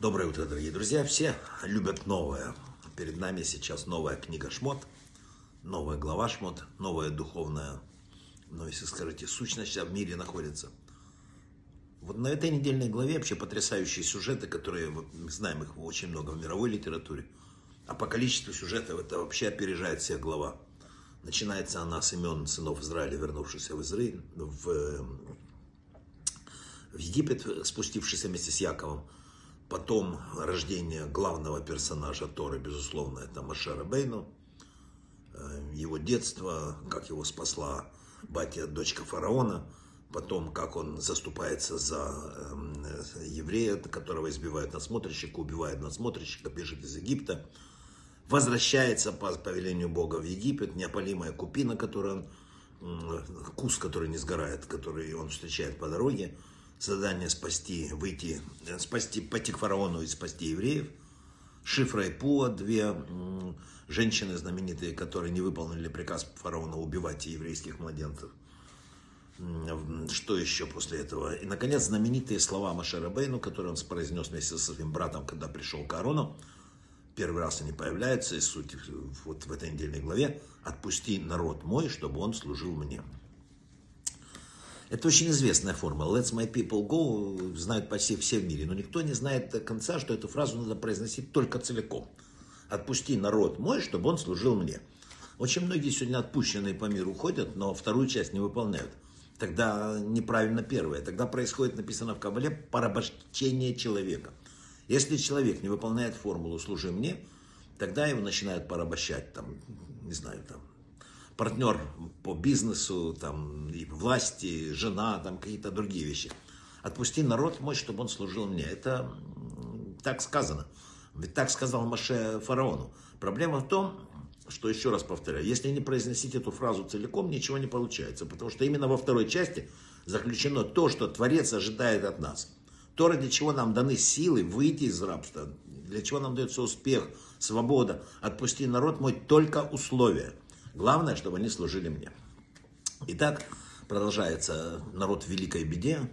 Доброе утро, дорогие друзья. Все любят новое. Перед нами сейчас новая книга Шмот, новая глава Шмот, новая духовная, ну, если скажете, сущность в мире находится. Вот на этой недельной главе вообще потрясающие сюжеты, которые мы знаем их очень много в мировой литературе. А по количеству сюжетов это вообще опережает всех глава. Начинается она с имен сынов Израиля, вернувшихся в Израиль, в, в Египет, спустившихся вместе с Яковом. Потом рождение главного персонажа Торы, безусловно, это Машера Бейну. Э, его детство, как его спасла батя, дочка фараона. Потом, как он заступается за э, еврея, которого избивают надсмотрщика, убивает надсмотрщика, бежит из Египта. Возвращается по повелению Бога в Египет, неопалимая купина, которую он, кус, который не сгорает, который он встречает по дороге задание спасти, выйти, э, спасти, пойти к фараону и спасти евреев. Шифра и Пуа, две женщины знаменитые, которые не выполнили приказ фараона убивать еврейских младенцев. Что еще после этого? И, наконец, знаменитые слова Машера Бейну, которые он произнес вместе со своим братом, когда пришел к Аарону. Первый раз они появляются, и суть вот в этой недельной главе. «Отпусти народ мой, чтобы он служил мне». Это очень известная формула. Let's my people go знают почти все в мире, но никто не знает до конца, что эту фразу надо произносить только целиком. Отпусти народ мой, чтобы он служил мне. Очень многие сегодня отпущенные по миру ходят, но вторую часть не выполняют. Тогда неправильно первое. Тогда происходит, написано в Кабале, порабощение человека. Если человек не выполняет формулу «служи мне», тогда его начинают порабощать, там, не знаю, там, партнер по бизнесу, там, и власти, жена, там, какие-то другие вещи. Отпусти народ мой, чтобы он служил мне. Это так сказано. Ведь так сказал Маше фараону. Проблема в том, что, еще раз повторяю, если не произносить эту фразу целиком, ничего не получается. Потому что именно во второй части заключено то, что Творец ожидает от нас. То, ради чего нам даны силы выйти из рабства, для чего нам дается успех, свобода. Отпусти народ мой только условия – Главное, чтобы они служили мне. Итак, продолжается народ в великой беде.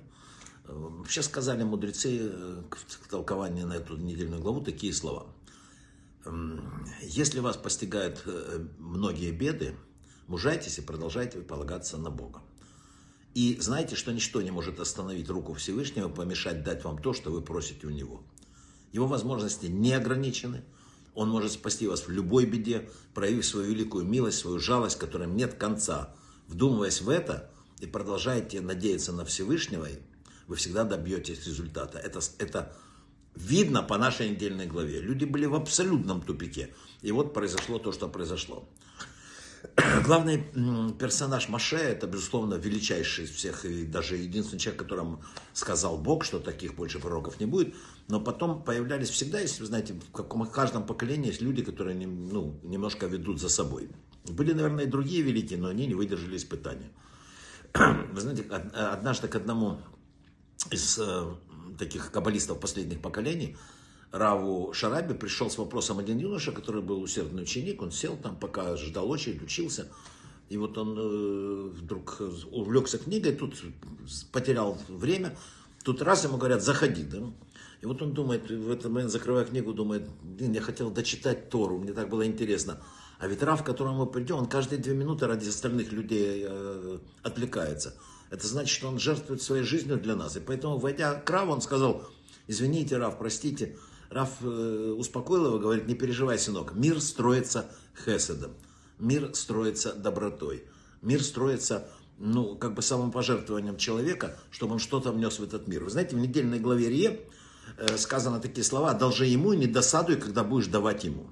Вообще сказали мудрецы э, к толкованию на эту недельную главу такие слова. Если вас постигают э, многие беды, мужайтесь и продолжайте полагаться на Бога. И знайте, что ничто не может остановить руку Всевышнего, помешать дать вам то, что вы просите у Него. Его возможности не ограничены – он может спасти вас в любой беде, проявив свою великую милость, свою жалость, которым нет конца. Вдумываясь в это и продолжаете надеяться на Всевышнего, вы всегда добьетесь результата. Это, это видно по нашей недельной главе. Люди были в абсолютном тупике. И вот произошло то, что произошло. Главный персонаж Маше, это, безусловно, величайший из всех, и даже единственный человек, которому сказал Бог, что таких больше пророков не будет. Но потом появлялись всегда, если вы знаете, в каждом поколении есть люди, которые ну, немножко ведут за собой. Были, наверное, и другие великие, но они не выдержали испытания. Вы знаете, однажды к одному из э, таких каббалистов последних поколений, Раву Шараби пришел с вопросом один юноша, который был усердный ученик, он сел там, пока ждал очередь, учился. И вот он э, вдруг увлекся книгой, тут потерял время. Тут раз ему говорят, заходи, да? И вот он думает, в этот момент закрывая книгу, думает, блин, я хотел дочитать Тору, мне так было интересно. А ведь Рав, к которому мы придем, он каждые две минуты ради остальных людей э, отвлекается. Это значит, что он жертвует своей жизнью для нас. И поэтому, войдя к Раву, он сказал, извините, Рав, простите, Раф э, успокоил его, говорит, не переживай, сынок, мир строится хеседом, мир строится добротой, мир строится, ну, как бы самопожертвованием человека, чтобы он что-то внес в этот мир. Вы знаете, в недельной главе Рие э, сказано такие слова, одолжи ему не досадуй, когда будешь давать ему.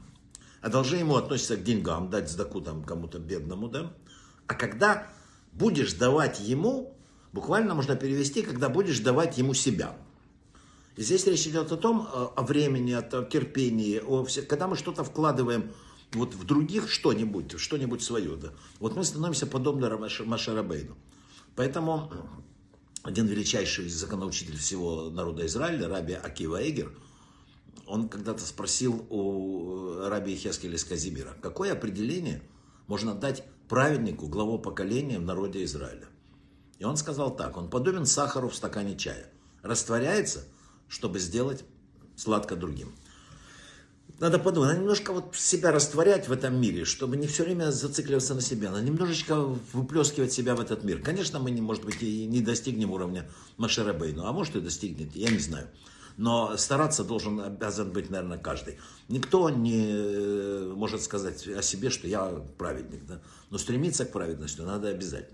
Одолжи ему относится к деньгам, дать сдаку там кому-то бедному, да. А когда будешь давать ему, буквально можно перевести, когда будешь давать ему себя. Здесь речь идет о том, э, о времени, о терпении, о все, когда мы что-то вкладываем вот в других что-нибудь, что-нибудь свое, да, вот мы становимся подобны Машарабейну. Поэтому один величайший законоучитель всего народа Израиля, Раби Акива Эгер, он когда-то спросил у Раби Хескеля из Казимира, какое определение можно дать праведнику, главу поколения в народе Израиля. И он сказал так, он подобен сахару в стакане чая. Растворяется – чтобы сделать сладко другим. Надо подумать, надо немножко вот себя растворять в этом мире, чтобы не все время зацикливаться на себе. Надо немножечко выплескивать себя в этот мир. Конечно, мы, не, может быть, и не достигнем уровня Машера Бейну, а может и достигнет, я не знаю. Но стараться должен, обязан быть, наверное, каждый. Никто не э, может сказать о себе, что я праведник. Да? Но стремиться к праведности надо обязательно.